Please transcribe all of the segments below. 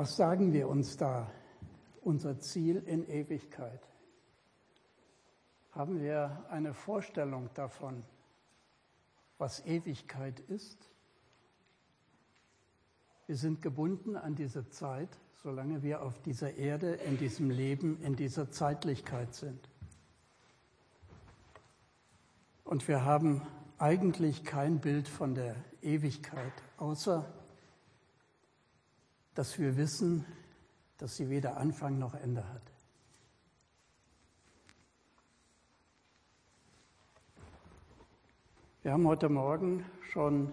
Was sagen wir uns da? Unser Ziel in Ewigkeit. Haben wir eine Vorstellung davon, was Ewigkeit ist? Wir sind gebunden an diese Zeit, solange wir auf dieser Erde, in diesem Leben, in dieser Zeitlichkeit sind. Und wir haben eigentlich kein Bild von der Ewigkeit, außer dass wir wissen, dass sie weder Anfang noch Ende hat. Wir haben heute Morgen schon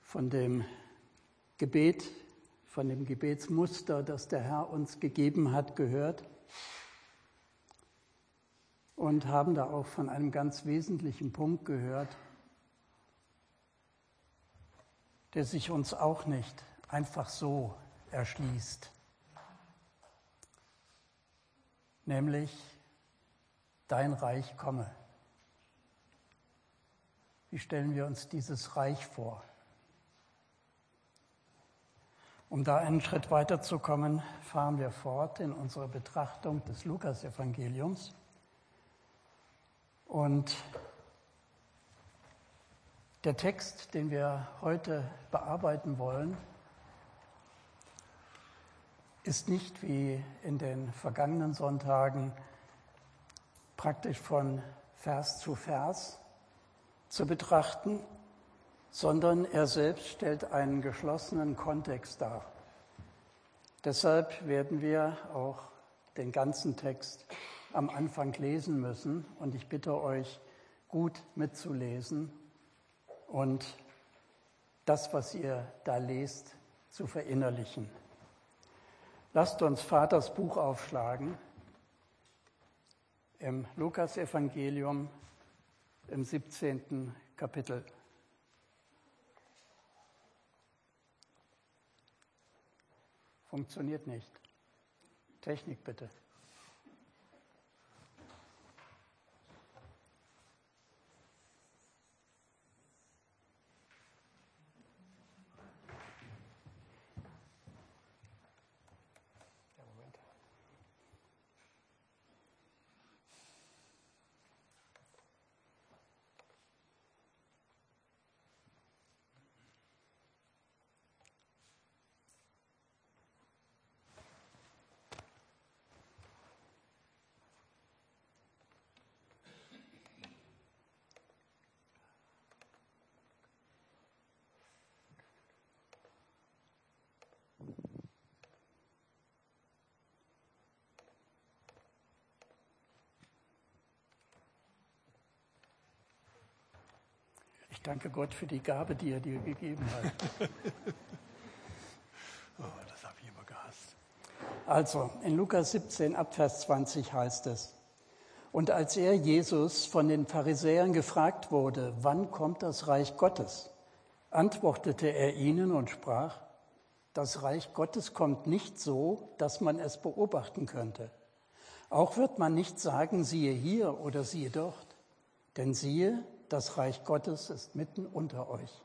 von dem Gebet, von dem Gebetsmuster, das der Herr uns gegeben hat, gehört und haben da auch von einem ganz wesentlichen Punkt gehört, der sich uns auch nicht einfach so erschließt. Nämlich, dein Reich komme. Wie stellen wir uns dieses Reich vor? Um da einen Schritt weiterzukommen, fahren wir fort in unserer Betrachtung des Lukasevangeliums. Und der Text, den wir heute bearbeiten wollen, ist nicht wie in den vergangenen Sonntagen praktisch von Vers zu Vers zu betrachten, sondern er selbst stellt einen geschlossenen Kontext dar. Deshalb werden wir auch den ganzen Text am Anfang lesen müssen und ich bitte euch, gut mitzulesen und das, was ihr da lest, zu verinnerlichen. Lasst uns Vaters Buch aufschlagen im Lukasevangelium im 17. Kapitel. Funktioniert nicht. Technik bitte. Danke Gott für die Gabe, die er dir gegeben hat. oh, das habe ich immer gehasst. Also, in Lukas 17 Abvers 20 heißt es, und als er Jesus von den Pharisäern gefragt wurde, wann kommt das Reich Gottes, antwortete er ihnen und sprach, das Reich Gottes kommt nicht so, dass man es beobachten könnte. Auch wird man nicht sagen, siehe hier oder siehe dort. Denn siehe, das Reich Gottes ist mitten unter euch.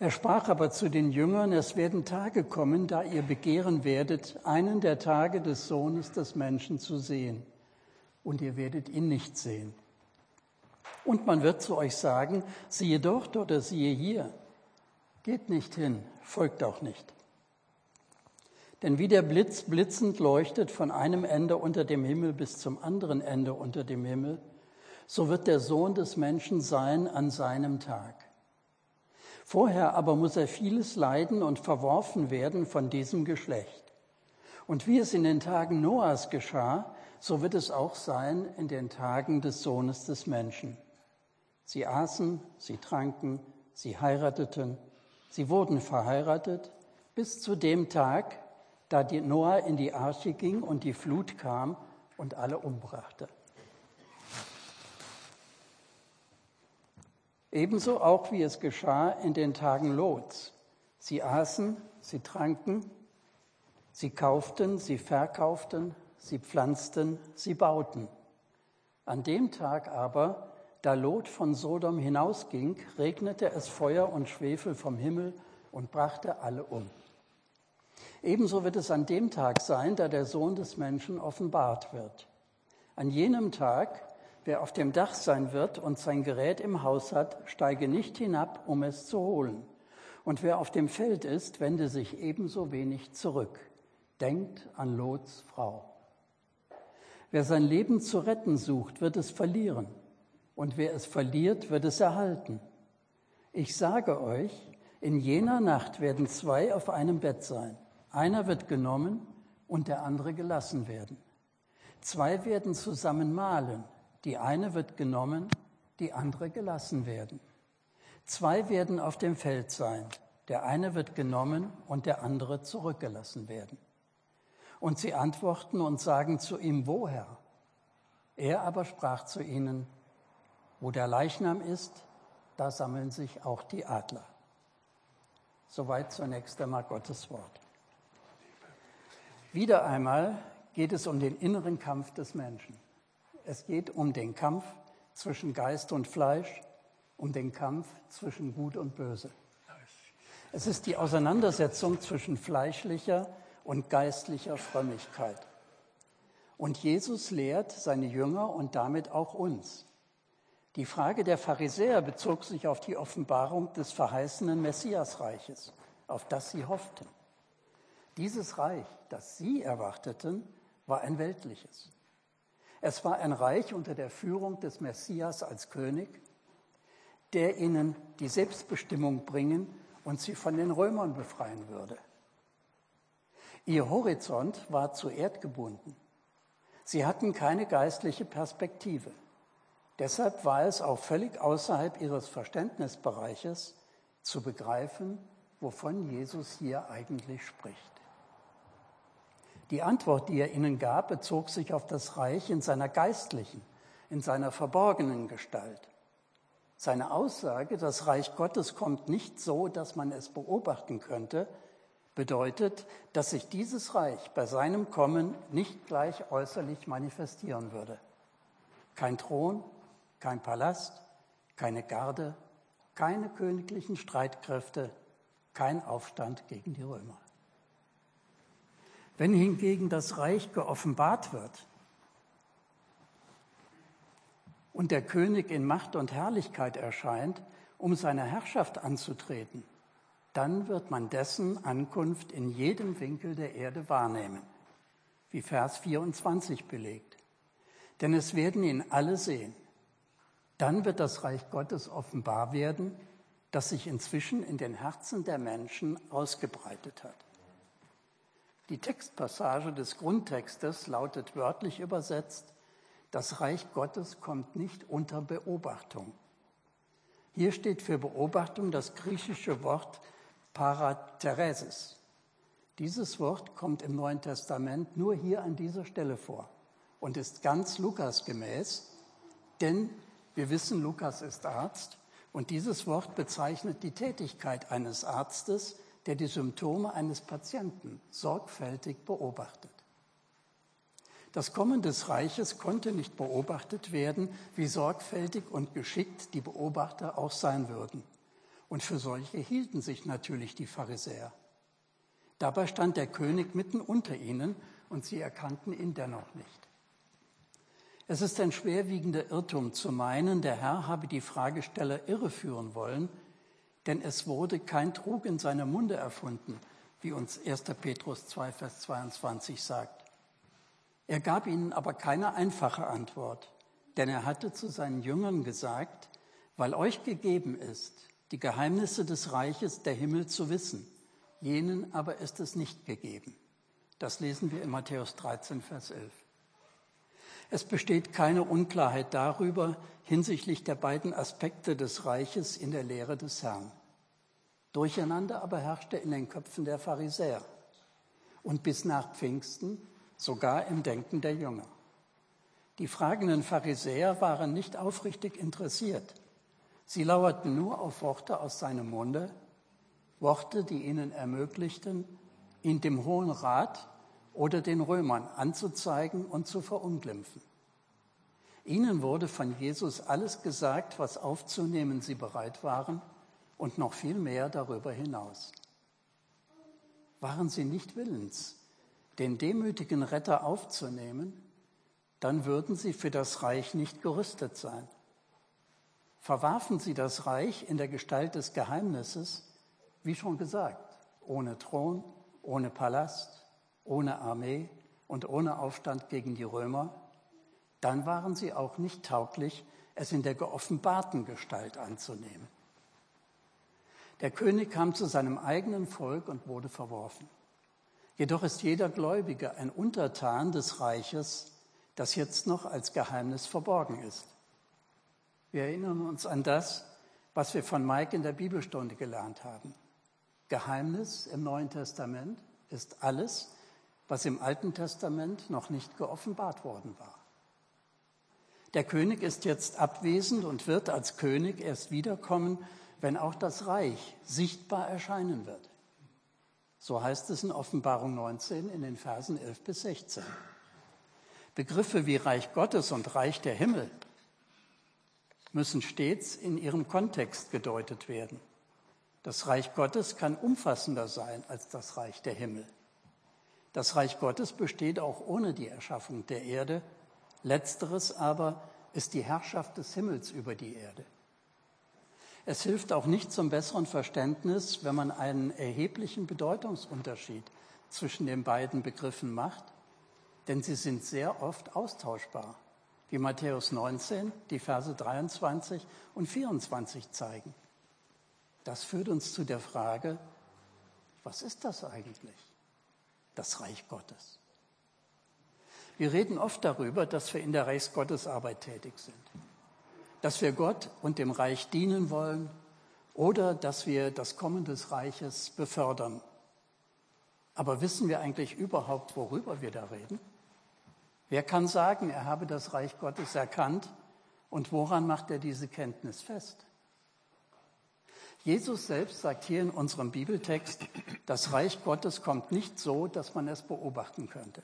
Er sprach aber zu den Jüngern, es werden Tage kommen, da ihr begehren werdet, einen der Tage des Sohnes des Menschen zu sehen, und ihr werdet ihn nicht sehen. Und man wird zu euch sagen, siehe dort oder siehe hier. Geht nicht hin, folgt auch nicht. Denn wie der Blitz blitzend leuchtet von einem Ende unter dem Himmel bis zum anderen Ende unter dem Himmel, so wird der Sohn des Menschen sein an seinem Tag. Vorher aber muss er vieles leiden und verworfen werden von diesem Geschlecht. Und wie es in den Tagen Noahs geschah, so wird es auch sein in den Tagen des Sohnes des Menschen. Sie aßen, sie tranken, sie heirateten, sie wurden verheiratet, bis zu dem Tag, da Noah in die Arche ging und die Flut kam und alle umbrachte. Ebenso auch wie es geschah in den Tagen Lots. Sie aßen, sie tranken, sie kauften, sie verkauften, sie pflanzten, sie bauten. An dem Tag aber, da Lot von Sodom hinausging, regnete es Feuer und Schwefel vom Himmel und brachte alle um. Ebenso wird es an dem Tag sein, da der Sohn des Menschen offenbart wird. An jenem Tag, wer auf dem Dach sein wird und sein Gerät im Haus hat, steige nicht hinab, um es zu holen. Und wer auf dem Feld ist, wende sich ebenso wenig zurück. Denkt an Lots Frau. Wer sein Leben zu retten sucht, wird es verlieren. Und wer es verliert, wird es erhalten. Ich sage euch, in jener Nacht werden zwei auf einem Bett sein. Einer wird genommen und der andere gelassen werden. Zwei werden zusammen mahlen. Die eine wird genommen, die andere gelassen werden. Zwei werden auf dem Feld sein. Der eine wird genommen und der andere zurückgelassen werden. Und sie antworten und sagen zu ihm, woher? Er aber sprach zu ihnen, wo der Leichnam ist, da sammeln sich auch die Adler. Soweit zunächst einmal Gottes Wort. Wieder einmal geht es um den inneren Kampf des Menschen. Es geht um den Kampf zwischen Geist und Fleisch, um den Kampf zwischen Gut und Böse. Es ist die Auseinandersetzung zwischen fleischlicher und geistlicher Frömmigkeit. Und Jesus lehrt seine Jünger und damit auch uns. Die Frage der Pharisäer bezog sich auf die Offenbarung des verheißenen Messiasreiches, auf das sie hofften. Dieses Reich, das sie erwarteten, war ein weltliches. Es war ein Reich unter der Führung des Messias als König, der ihnen die Selbstbestimmung bringen und sie von den Römern befreien würde. Ihr Horizont war zu Erd gebunden. Sie hatten keine geistliche Perspektive. Deshalb war es auch völlig außerhalb ihres Verständnisbereiches zu begreifen, wovon Jesus hier eigentlich spricht. Die Antwort, die er ihnen gab, bezog sich auf das Reich in seiner geistlichen, in seiner verborgenen Gestalt. Seine Aussage, das Reich Gottes kommt nicht so, dass man es beobachten könnte, bedeutet, dass sich dieses Reich bei seinem Kommen nicht gleich äußerlich manifestieren würde. Kein Thron, kein Palast, keine Garde, keine königlichen Streitkräfte, kein Aufstand gegen die Römer. Wenn hingegen das Reich geoffenbart wird und der König in Macht und Herrlichkeit erscheint, um seine Herrschaft anzutreten, dann wird man dessen Ankunft in jedem Winkel der Erde wahrnehmen, wie Vers 24 belegt. Denn es werden ihn alle sehen dann wird das Reich Gottes offenbar werden, das sich inzwischen in den Herzen der Menschen ausgebreitet hat. Die Textpassage des Grundtextes lautet wörtlich übersetzt, das Reich Gottes kommt nicht unter Beobachtung. Hier steht für Beobachtung das griechische Wort Paratheresis. Dieses Wort kommt im Neuen Testament nur hier an dieser Stelle vor und ist ganz Lukas gemäß, denn wir wissen, Lukas ist Arzt und dieses Wort bezeichnet die Tätigkeit eines Arztes, der die Symptome eines Patienten sorgfältig beobachtet. Das Kommen des Reiches konnte nicht beobachtet werden, wie sorgfältig und geschickt die Beobachter auch sein würden. Und für solche hielten sich natürlich die Pharisäer. Dabei stand der König mitten unter ihnen und sie erkannten ihn dennoch nicht. Es ist ein schwerwiegender Irrtum zu meinen, der Herr habe die Fragesteller irreführen wollen, denn es wurde kein Trug in seinem Munde erfunden, wie uns 1. Petrus 2, Vers 22 sagt. Er gab ihnen aber keine einfache Antwort, denn er hatte zu seinen Jüngern gesagt, weil euch gegeben ist, die Geheimnisse des Reiches der Himmel zu wissen, jenen aber ist es nicht gegeben. Das lesen wir in Matthäus 13, Vers 11. Es besteht keine Unklarheit darüber hinsichtlich der beiden Aspekte des Reiches in der Lehre des Herrn. Durcheinander aber herrschte in den Köpfen der Pharisäer und bis nach Pfingsten sogar im Denken der Jünger. Die fragenden Pharisäer waren nicht aufrichtig interessiert. Sie lauerten nur auf Worte aus seinem Munde, Worte, die ihnen ermöglichten, ihn dem Hohen Rat oder den Römern anzuzeigen und zu verunglimpfen. Ihnen wurde von Jesus alles gesagt, was aufzunehmen sie bereit waren und noch viel mehr darüber hinaus. waren sie nicht willens, den demütigen Retter aufzunehmen, dann würden sie für das Reich nicht gerüstet sein. Verwarfen sie das Reich in der Gestalt des Geheimnisses, wie schon gesagt, ohne Thron, ohne Palast, ohne Armee und ohne Aufstand gegen die Römer, dann waren sie auch nicht tauglich, es in der geoffenbarten Gestalt anzunehmen. Der König kam zu seinem eigenen Volk und wurde verworfen. Jedoch ist jeder Gläubige ein Untertan des Reiches, das jetzt noch als Geheimnis verborgen ist. Wir erinnern uns an das, was wir von Mike in der Bibelstunde gelernt haben. Geheimnis im Neuen Testament ist alles, was im Alten Testament noch nicht geoffenbart worden war. Der König ist jetzt abwesend und wird als König erst wiederkommen, wenn auch das Reich sichtbar erscheinen wird. So heißt es in Offenbarung 19 in den Versen 11 bis 16. Begriffe wie Reich Gottes und Reich der Himmel müssen stets in ihrem Kontext gedeutet werden. Das Reich Gottes kann umfassender sein als das Reich der Himmel. Das Reich Gottes besteht auch ohne die Erschaffung der Erde. Letzteres aber ist die Herrschaft des Himmels über die Erde. Es hilft auch nicht zum besseren Verständnis, wenn man einen erheblichen Bedeutungsunterschied zwischen den beiden Begriffen macht denn sie sind sehr oft austauschbar, wie Matthäus 19, die Verse 23 und 24 zeigen. Das führt uns zu der Frage, was ist das eigentlich, das Reich Gottes? Wir reden oft darüber, dass wir in der Reichsgottesarbeit tätig sind, dass wir Gott und dem Reich dienen wollen oder dass wir das Kommen des Reiches befördern. Aber wissen wir eigentlich überhaupt, worüber wir da reden? Wer kann sagen, er habe das Reich Gottes erkannt und woran macht er diese Kenntnis fest? Jesus selbst sagt hier in unserem Bibeltext, das Reich Gottes kommt nicht so, dass man es beobachten könnte.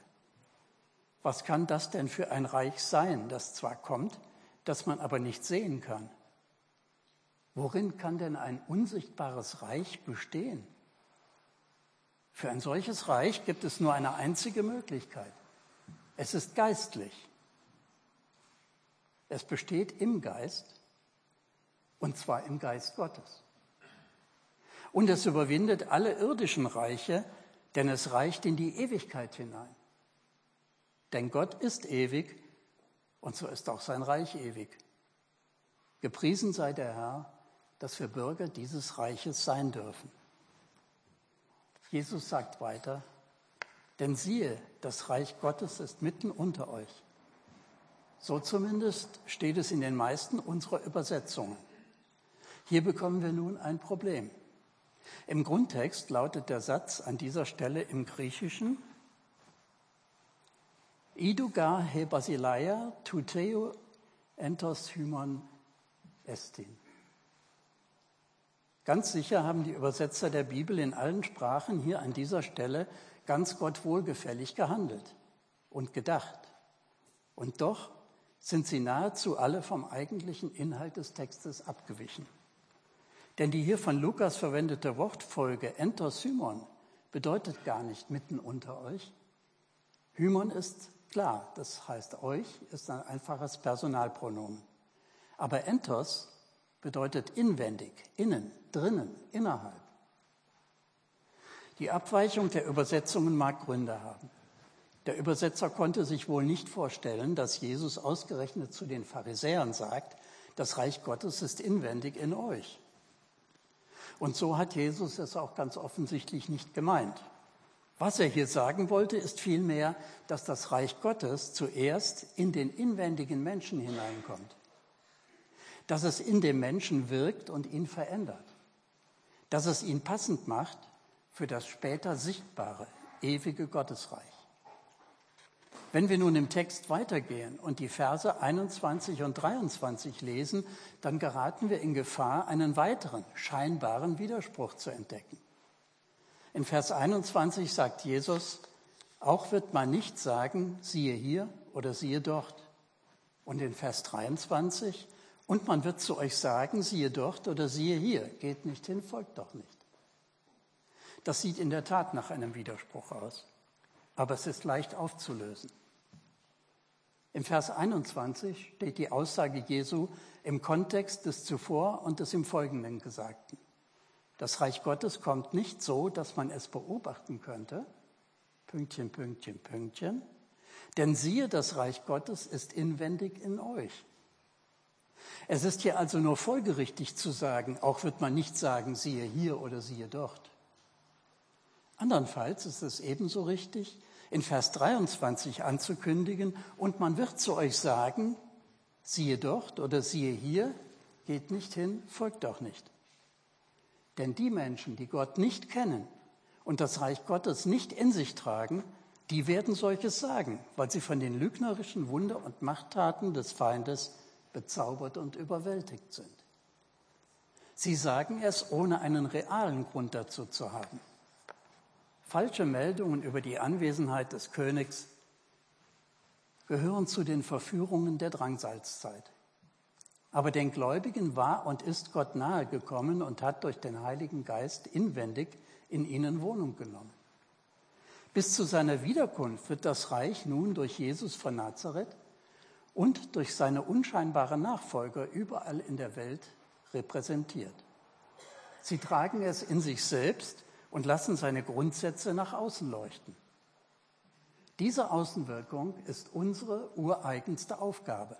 Was kann das denn für ein Reich sein, das zwar kommt, das man aber nicht sehen kann? Worin kann denn ein unsichtbares Reich bestehen? Für ein solches Reich gibt es nur eine einzige Möglichkeit. Es ist geistlich. Es besteht im Geist und zwar im Geist Gottes. Und es überwindet alle irdischen Reiche, denn es reicht in die Ewigkeit hinein. Denn Gott ist ewig und so ist auch sein Reich ewig. Gepriesen sei der Herr, dass wir Bürger dieses Reiches sein dürfen. Jesus sagt weiter, denn siehe, das Reich Gottes ist mitten unter euch. So zumindest steht es in den meisten unserer Übersetzungen. Hier bekommen wir nun ein Problem. Im Grundtext lautet der Satz an dieser Stelle im Griechischen Iduga he basileia tuteo entos hymon estin. Ganz sicher haben die Übersetzer der Bibel in allen Sprachen hier an dieser Stelle ganz Gott wohlgefällig gehandelt und gedacht. Und doch sind sie nahezu alle vom eigentlichen Inhalt des Textes abgewichen. Denn die hier von Lukas verwendete Wortfolge enter Simon bedeutet gar nicht mitten unter euch. Hymon ist klar, das heißt euch, ist ein einfaches Personalpronomen. Aber entos bedeutet inwendig, innen, drinnen, innerhalb. Die Abweichung der Übersetzungen mag Gründe haben. Der Übersetzer konnte sich wohl nicht vorstellen, dass Jesus ausgerechnet zu den Pharisäern sagt, das Reich Gottes ist inwendig in euch. Und so hat Jesus es auch ganz offensichtlich nicht gemeint. Was er hier sagen wollte, ist vielmehr, dass das Reich Gottes zuerst in den inwendigen Menschen hineinkommt. Dass es in dem Menschen wirkt und ihn verändert. Dass es ihn passend macht für das später sichtbare, ewige Gottesreich. Wenn wir nun im Text weitergehen und die Verse 21 und 23 lesen, dann geraten wir in Gefahr, einen weiteren scheinbaren Widerspruch zu entdecken. In Vers 21 sagt Jesus, auch wird man nicht sagen, siehe hier oder siehe dort. Und in Vers 23, und man wird zu euch sagen, siehe dort oder siehe hier, geht nicht hin, folgt doch nicht. Das sieht in der Tat nach einem Widerspruch aus, aber es ist leicht aufzulösen. Im Vers 21 steht die Aussage Jesu im Kontext des zuvor und des im Folgenden Gesagten. Das Reich Gottes kommt nicht so, dass man es beobachten könnte. Pünktchen, Pünktchen, Pünktchen. Denn siehe, das Reich Gottes ist inwendig in euch. Es ist hier also nur folgerichtig zu sagen, auch wird man nicht sagen, siehe hier oder siehe dort. Andernfalls ist es ebenso richtig, in Vers 23 anzukündigen, und man wird zu euch sagen, siehe dort oder siehe hier, geht nicht hin, folgt auch nicht. Denn die Menschen, die Gott nicht kennen und das Reich Gottes nicht in sich tragen, die werden solches sagen, weil sie von den lügnerischen Wunder- und Machttaten des Feindes bezaubert und überwältigt sind. Sie sagen es, ohne einen realen Grund dazu zu haben. Falsche Meldungen über die Anwesenheit des Königs gehören zu den Verführungen der Drangsalzzeit. Aber den Gläubigen war und ist Gott nahe gekommen und hat durch den Heiligen Geist inwendig in ihnen Wohnung genommen. Bis zu seiner Wiederkunft wird das Reich nun durch Jesus von Nazareth und durch seine unscheinbaren Nachfolger überall in der Welt repräsentiert. Sie tragen es in sich selbst und lassen seine Grundsätze nach außen leuchten. Diese Außenwirkung ist unsere ureigenste Aufgabe.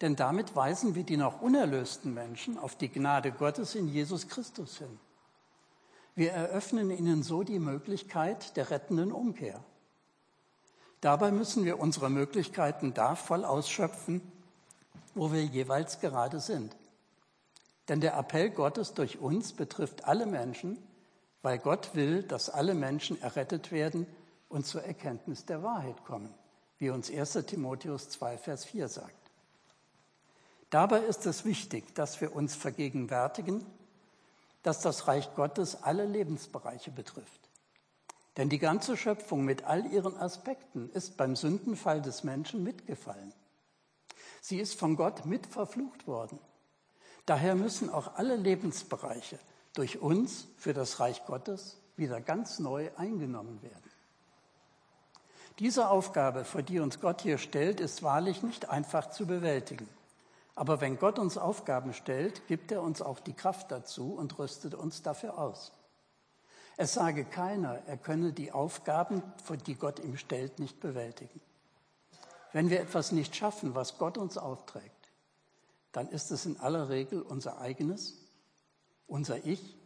Denn damit weisen wir die noch unerlösten Menschen auf die Gnade Gottes in Jesus Christus hin. Wir eröffnen ihnen so die Möglichkeit der rettenden Umkehr. Dabei müssen wir unsere Möglichkeiten da voll ausschöpfen, wo wir jeweils gerade sind. Denn der Appell Gottes durch uns betrifft alle Menschen, weil Gott will, dass alle Menschen errettet werden und zur Erkenntnis der Wahrheit kommen, wie uns 1 Timotheus 2, Vers 4 sagt. Dabei ist es wichtig, dass wir uns vergegenwärtigen, dass das Reich Gottes alle Lebensbereiche betrifft. Denn die ganze Schöpfung mit all ihren Aspekten ist beim Sündenfall des Menschen mitgefallen. Sie ist von Gott mit verflucht worden. Daher müssen auch alle Lebensbereiche durch uns für das Reich Gottes wieder ganz neu eingenommen werden. Diese Aufgabe, vor die uns Gott hier stellt, ist wahrlich nicht einfach zu bewältigen. Aber wenn Gott uns Aufgaben stellt, gibt er uns auch die Kraft dazu und rüstet uns dafür aus. Es sage keiner, er könne die Aufgaben, vor die Gott ihm stellt, nicht bewältigen. Wenn wir etwas nicht schaffen, was Gott uns aufträgt, dann ist es in aller Regel unser eigenes unser Ich,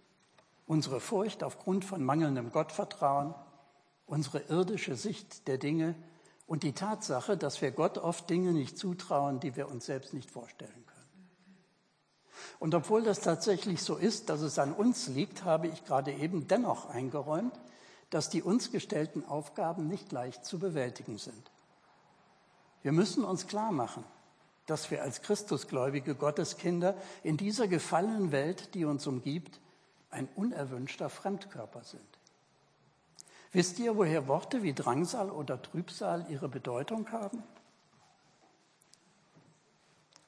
unsere Furcht aufgrund von mangelndem Gottvertrauen, unsere irdische Sicht der Dinge und die Tatsache, dass wir Gott oft Dinge nicht zutrauen, die wir uns selbst nicht vorstellen können. Und obwohl das tatsächlich so ist, dass es an uns liegt, habe ich gerade eben dennoch eingeräumt, dass die uns gestellten Aufgaben nicht leicht zu bewältigen sind. Wir müssen uns klar machen, dass wir als Christusgläubige Gotteskinder in dieser gefallenen Welt, die uns umgibt, ein unerwünschter Fremdkörper sind. Wisst ihr, woher Worte wie Drangsal oder Trübsal ihre Bedeutung haben?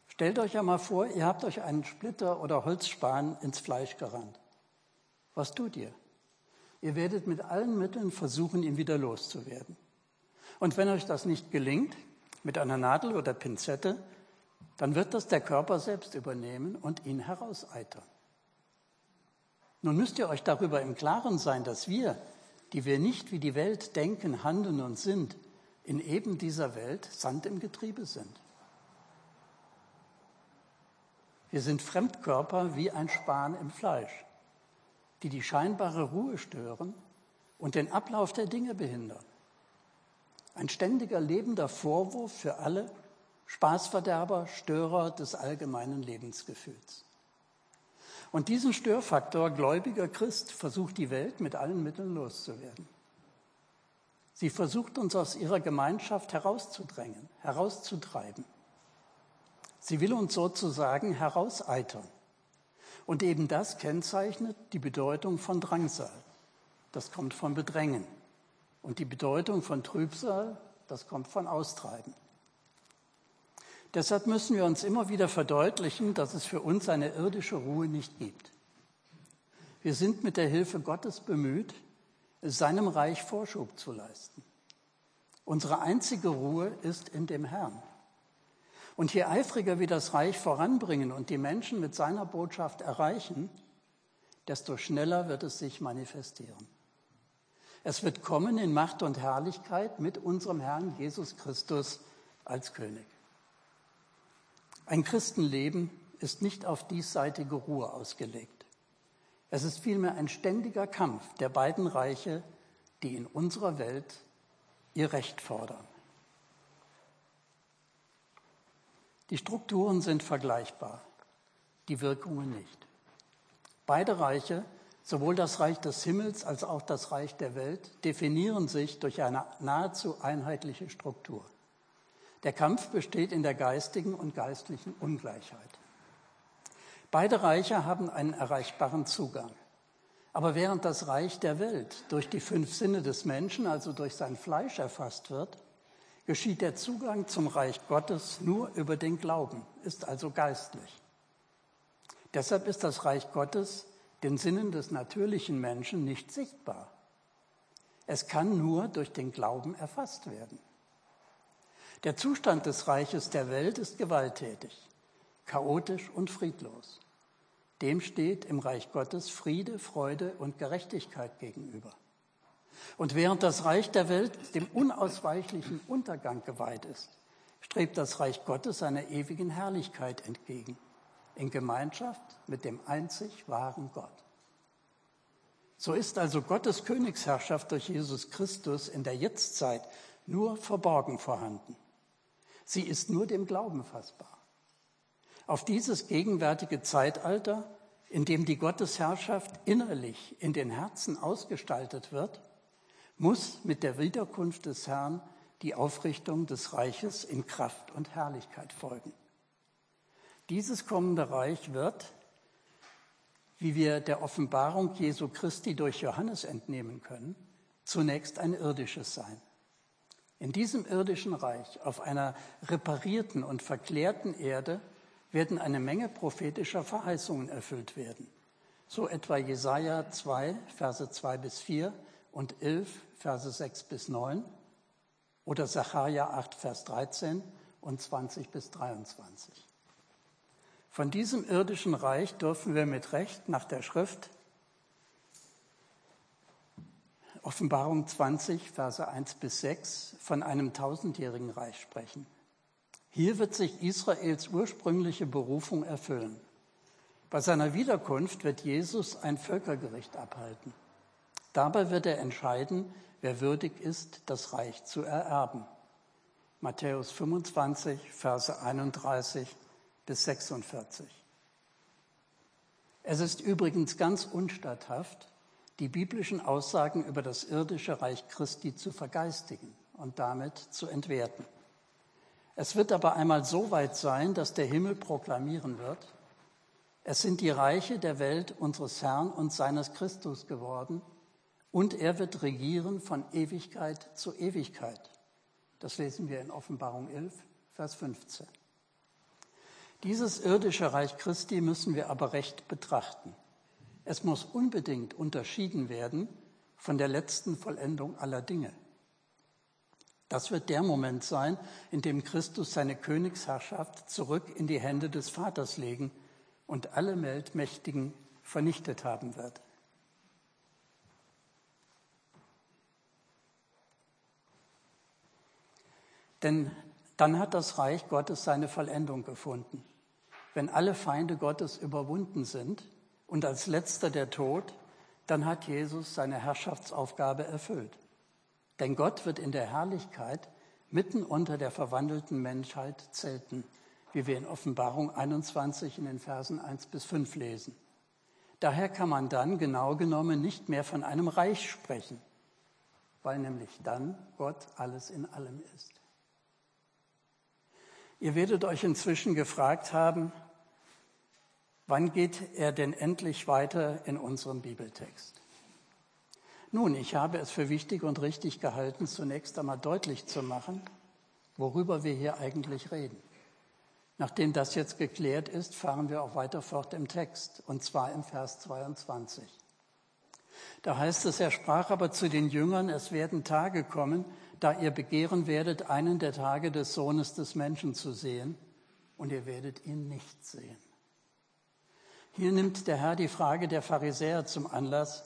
Stellt euch einmal vor, ihr habt euch einen Splitter oder Holzspan ins Fleisch gerannt. Was tut ihr? Ihr werdet mit allen Mitteln versuchen, ihn wieder loszuwerden. Und wenn euch das nicht gelingt, mit einer Nadel oder Pinzette, dann wird das der Körper selbst übernehmen und ihn herauseitern. Nun müsst ihr euch darüber im Klaren sein, dass wir, die wir nicht wie die Welt denken, handeln und sind, in eben dieser Welt Sand im Getriebe sind. Wir sind Fremdkörper wie ein Span im Fleisch, die die scheinbare Ruhe stören und den Ablauf der Dinge behindern. Ein ständiger lebender Vorwurf für alle, Spaßverderber, Störer des allgemeinen Lebensgefühls. Und diesen Störfaktor gläubiger Christ versucht die Welt mit allen Mitteln loszuwerden. Sie versucht uns aus ihrer Gemeinschaft herauszudrängen, herauszutreiben. Sie will uns sozusagen herauseitern. Und eben das kennzeichnet die Bedeutung von Drangsal. Das kommt von Bedrängen. Und die Bedeutung von Trübsal, das kommt von Austreiben. Deshalb müssen wir uns immer wieder verdeutlichen, dass es für uns eine irdische Ruhe nicht gibt. Wir sind mit der Hilfe Gottes bemüht, seinem Reich Vorschub zu leisten. Unsere einzige Ruhe ist in dem Herrn. Und je eifriger wir das Reich voranbringen und die Menschen mit seiner Botschaft erreichen, desto schneller wird es sich manifestieren. Es wird kommen in Macht und Herrlichkeit mit unserem Herrn Jesus Christus als König. Ein Christenleben ist nicht auf diesseitige Ruhe ausgelegt. Es ist vielmehr ein ständiger Kampf der beiden Reiche, die in unserer Welt ihr Recht fordern. Die Strukturen sind vergleichbar, die Wirkungen nicht. Beide Reiche, sowohl das Reich des Himmels als auch das Reich der Welt, definieren sich durch eine nahezu einheitliche Struktur. Der Kampf besteht in der geistigen und geistlichen Ungleichheit. Beide Reiche haben einen erreichbaren Zugang. Aber während das Reich der Welt durch die fünf Sinne des Menschen, also durch sein Fleisch erfasst wird, geschieht der Zugang zum Reich Gottes nur über den Glauben, ist also geistlich. Deshalb ist das Reich Gottes den Sinnen des natürlichen Menschen nicht sichtbar. Es kann nur durch den Glauben erfasst werden. Der Zustand des Reiches der Welt ist gewalttätig, chaotisch und friedlos. Dem steht im Reich Gottes Friede, Freude und Gerechtigkeit gegenüber. Und während das Reich der Welt dem unausweichlichen Untergang geweiht ist, strebt das Reich Gottes seiner ewigen Herrlichkeit entgegen, in Gemeinschaft mit dem einzig wahren Gott. So ist also Gottes Königsherrschaft durch Jesus Christus in der Jetztzeit nur verborgen vorhanden. Sie ist nur dem Glauben fassbar. Auf dieses gegenwärtige Zeitalter, in dem die Gottesherrschaft innerlich in den Herzen ausgestaltet wird, muss mit der Wiederkunft des Herrn die Aufrichtung des Reiches in Kraft und Herrlichkeit folgen. Dieses kommende Reich wird, wie wir der Offenbarung Jesu Christi durch Johannes entnehmen können, zunächst ein irdisches sein. In diesem irdischen Reich, auf einer reparierten und verklärten Erde, werden eine Menge prophetischer Verheißungen erfüllt werden. So etwa Jesaja 2, Verse 2 bis 4 und 11, Verse 6 bis 9 oder Sacharja 8, Vers 13 und 20 bis 23. Von diesem irdischen Reich dürfen wir mit Recht nach der Schrift Offenbarung 20, Verse 1 bis 6 von einem tausendjährigen Reich sprechen. Hier wird sich Israels ursprüngliche Berufung erfüllen. Bei seiner Wiederkunft wird Jesus ein Völkergericht abhalten. Dabei wird er entscheiden, wer würdig ist, das Reich zu ererben. Matthäus 25, Verse 31 bis 46. Es ist übrigens ganz unstatthaft, die biblischen Aussagen über das irdische Reich Christi zu vergeistigen und damit zu entwerten. Es wird aber einmal so weit sein, dass der Himmel proklamieren wird, es sind die Reiche der Welt unseres Herrn und seines Christus geworden, und er wird regieren von Ewigkeit zu Ewigkeit. Das lesen wir in Offenbarung 11, Vers 15. Dieses irdische Reich Christi müssen wir aber recht betrachten. Es muss unbedingt unterschieden werden von der letzten Vollendung aller Dinge. Das wird der Moment sein, in dem Christus seine Königsherrschaft zurück in die Hände des Vaters legen und alle Weltmächtigen vernichtet haben wird. Denn dann hat das Reich Gottes seine Vollendung gefunden. Wenn alle Feinde Gottes überwunden sind und als letzter der Tod, dann hat Jesus seine Herrschaftsaufgabe erfüllt. Denn Gott wird in der Herrlichkeit mitten unter der verwandelten Menschheit zelten, wie wir in Offenbarung 21 in den Versen 1 bis 5 lesen. Daher kann man dann genau genommen nicht mehr von einem Reich sprechen, weil nämlich dann Gott alles in allem ist. Ihr werdet euch inzwischen gefragt haben, wann geht er denn endlich weiter in unserem Bibeltext? Nun, ich habe es für wichtig und richtig gehalten, zunächst einmal deutlich zu machen, worüber wir hier eigentlich reden. Nachdem das jetzt geklärt ist, fahren wir auch weiter fort im Text, und zwar im Vers 22. Da heißt es, er sprach aber zu den Jüngern, es werden Tage kommen, da ihr begehren werdet, einen der Tage des Sohnes des Menschen zu sehen, und ihr werdet ihn nicht sehen. Hier nimmt der Herr die Frage der Pharisäer zum Anlass,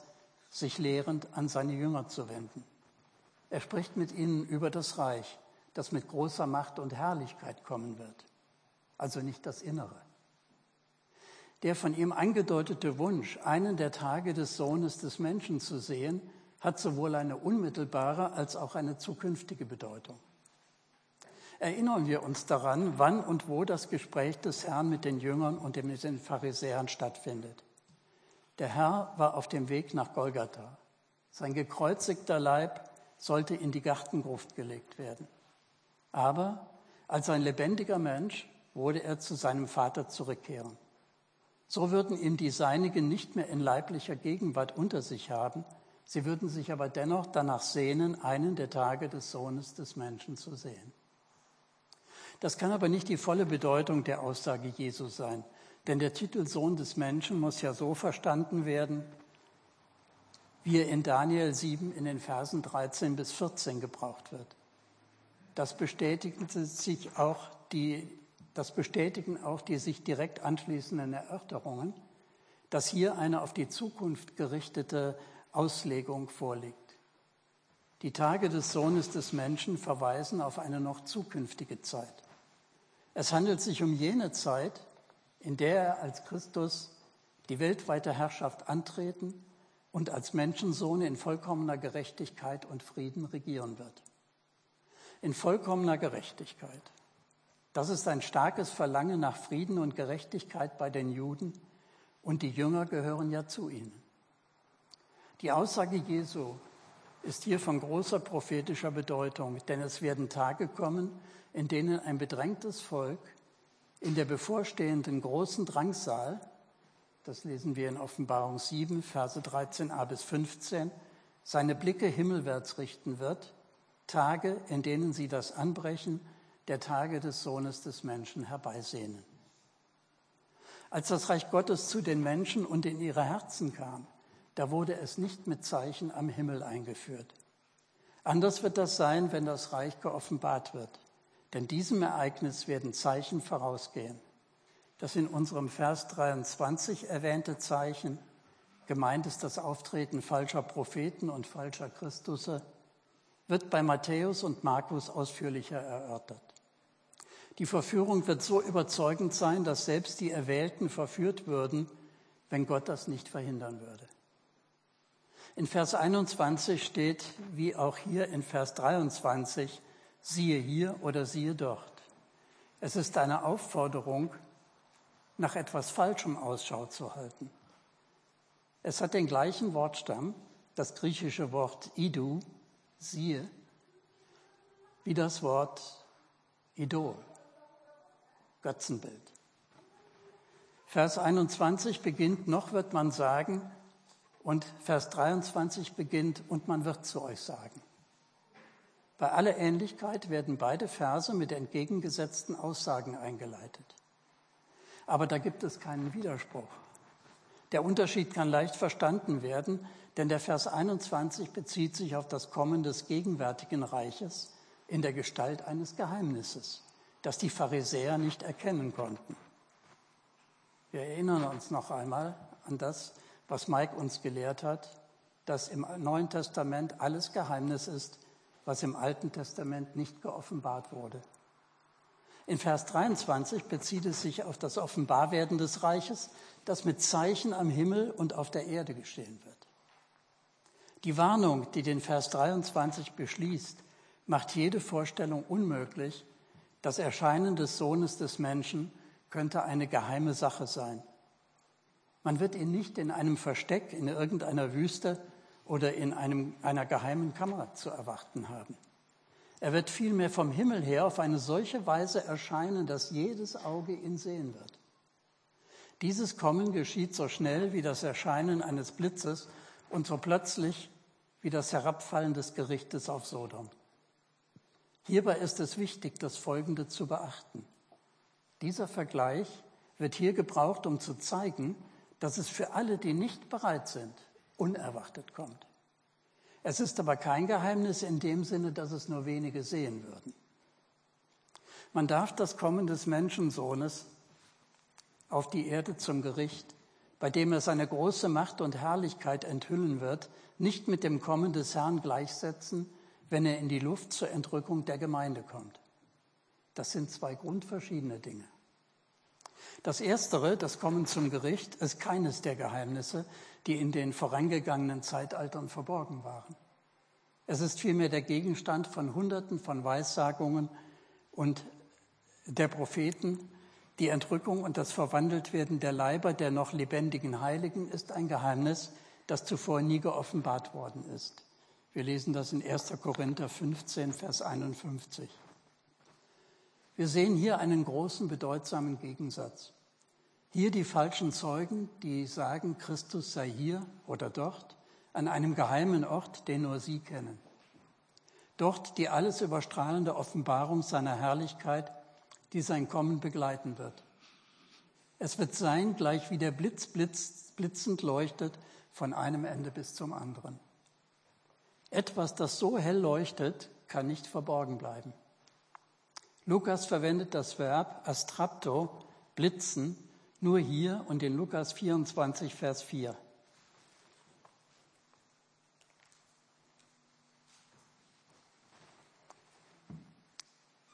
sich lehrend an seine Jünger zu wenden. Er spricht mit ihnen über das Reich, das mit großer Macht und Herrlichkeit kommen wird, also nicht das Innere. Der von ihm angedeutete Wunsch, einen der Tage des Sohnes des Menschen zu sehen, hat sowohl eine unmittelbare als auch eine zukünftige Bedeutung. Erinnern wir uns daran, wann und wo das Gespräch des Herrn mit den Jüngern und mit den Pharisäern stattfindet. Der Herr war auf dem Weg nach Golgatha. Sein gekreuzigter Leib sollte in die Gartengruft gelegt werden. Aber als ein lebendiger Mensch wurde er zu seinem Vater zurückkehren. So würden ihn die Seinigen nicht mehr in leiblicher Gegenwart unter sich haben, sie würden sich aber dennoch danach sehnen, einen der Tage des Sohnes des Menschen zu sehen. Das kann aber nicht die volle Bedeutung der Aussage Jesu sein, denn der Titel Sohn des Menschen muss ja so verstanden werden, wie er in Daniel 7 in den Versen 13 bis 14 gebraucht wird. Das bestätigte sich auch die das bestätigen auch die sich direkt anschließenden Erörterungen, dass hier eine auf die Zukunft gerichtete Auslegung vorliegt. Die Tage des Sohnes des Menschen verweisen auf eine noch zukünftige Zeit. Es handelt sich um jene Zeit, in der er als Christus die weltweite Herrschaft antreten und als Menschensohn in vollkommener Gerechtigkeit und Frieden regieren wird. In vollkommener Gerechtigkeit. Das ist ein starkes Verlangen nach Frieden und Gerechtigkeit bei den Juden und die Jünger gehören ja zu ihnen. Die Aussage Jesu ist hier von großer prophetischer Bedeutung, denn es werden Tage kommen, in denen ein bedrängtes Volk in der bevorstehenden großen Drangsal, das lesen wir in Offenbarung 7, Verse 13a bis 15, seine Blicke himmelwärts richten wird, Tage, in denen sie das Anbrechen der Tage des Sohnes des Menschen herbeisehnen. Als das Reich Gottes zu den Menschen und in ihre Herzen kam, da wurde es nicht mit Zeichen am Himmel eingeführt. Anders wird das sein, wenn das Reich geoffenbart wird. Denn diesem Ereignis werden Zeichen vorausgehen. Das in unserem Vers 23 erwähnte Zeichen, gemeint ist das Auftreten falscher Propheten und falscher Christusse, wird bei Matthäus und Markus ausführlicher erörtert. Die Verführung wird so überzeugend sein, dass selbst die Erwählten verführt würden, wenn Gott das nicht verhindern würde. In Vers 21 steht, wie auch hier in Vers 23, siehe hier oder siehe dort. Es ist eine Aufforderung, nach etwas Falschem Ausschau zu halten. Es hat den gleichen Wortstamm, das griechische Wort idu, siehe, wie das Wort Idol. Götzenbild. Vers 21 beginnt, noch wird man sagen, und Vers 23 beginnt, und man wird zu euch sagen. Bei aller Ähnlichkeit werden beide Verse mit entgegengesetzten Aussagen eingeleitet. Aber da gibt es keinen Widerspruch. Der Unterschied kann leicht verstanden werden, denn der Vers 21 bezieht sich auf das Kommen des gegenwärtigen Reiches in der Gestalt eines Geheimnisses das die Pharisäer nicht erkennen konnten. Wir erinnern uns noch einmal an das, was Mike uns gelehrt hat, dass im Neuen Testament alles Geheimnis ist, was im Alten Testament nicht geoffenbart wurde. In Vers 23 bezieht es sich auf das Offenbarwerden des Reiches, das mit Zeichen am Himmel und auf der Erde geschehen wird. Die Warnung, die den Vers 23 beschließt, macht jede Vorstellung unmöglich, das Erscheinen des Sohnes des Menschen könnte eine geheime Sache sein. Man wird ihn nicht in einem Versteck in irgendeiner Wüste oder in einem, einer geheimen Kammer zu erwarten haben. Er wird vielmehr vom Himmel her auf eine solche Weise erscheinen, dass jedes Auge ihn sehen wird. Dieses Kommen geschieht so schnell wie das Erscheinen eines Blitzes und so plötzlich wie das Herabfallen des Gerichtes auf Sodom. Hierbei ist es wichtig, das Folgende zu beachten. Dieser Vergleich wird hier gebraucht, um zu zeigen, dass es für alle, die nicht bereit sind, unerwartet kommt. Es ist aber kein Geheimnis in dem Sinne, dass es nur wenige sehen würden. Man darf das Kommen des Menschensohnes auf die Erde zum Gericht, bei dem er seine große Macht und Herrlichkeit enthüllen wird, nicht mit dem Kommen des Herrn gleichsetzen, wenn er in die Luft zur Entrückung der Gemeinde kommt. Das sind zwei grundverschiedene Dinge. Das Erstere, das Kommen zum Gericht, ist keines der Geheimnisse, die in den vorangegangenen Zeitaltern verborgen waren. Es ist vielmehr der Gegenstand von Hunderten von Weissagungen und der Propheten. Die Entrückung und das Verwandeltwerden der Leiber der noch lebendigen Heiligen ist ein Geheimnis, das zuvor nie geoffenbart worden ist. Wir lesen das in 1. Korinther 15, Vers 51. Wir sehen hier einen großen, bedeutsamen Gegensatz. Hier die falschen Zeugen, die sagen, Christus sei hier oder dort, an einem geheimen Ort, den nur sie kennen. Dort die alles überstrahlende Offenbarung seiner Herrlichkeit, die sein Kommen begleiten wird. Es wird sein, gleich wie der Blitz, blitz blitzend leuchtet, von einem Ende bis zum anderen. Etwas, das so hell leuchtet, kann nicht verborgen bleiben. Lukas verwendet das Verb astrapto, blitzen, nur hier und in Lukas 24, Vers 4.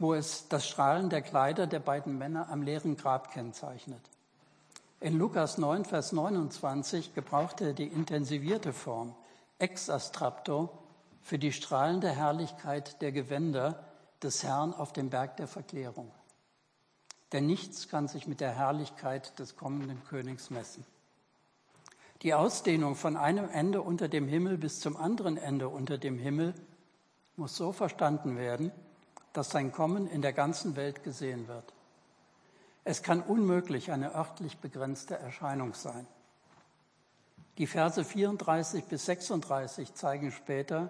wo es das Strahlen der Kleider der beiden Männer am leeren Grab kennzeichnet. In Lukas 9, Vers 29 gebraucht er die intensivierte Form ex astrapto für die strahlende Herrlichkeit der Gewänder, des Herrn auf dem Berg der Verklärung. Denn nichts kann sich mit der Herrlichkeit des kommenden Königs messen. Die Ausdehnung von einem Ende unter dem Himmel bis zum anderen Ende unter dem Himmel muss so verstanden werden, dass sein Kommen in der ganzen Welt gesehen wird. Es kann unmöglich eine örtlich begrenzte Erscheinung sein. Die Verse 34 bis 36 zeigen später,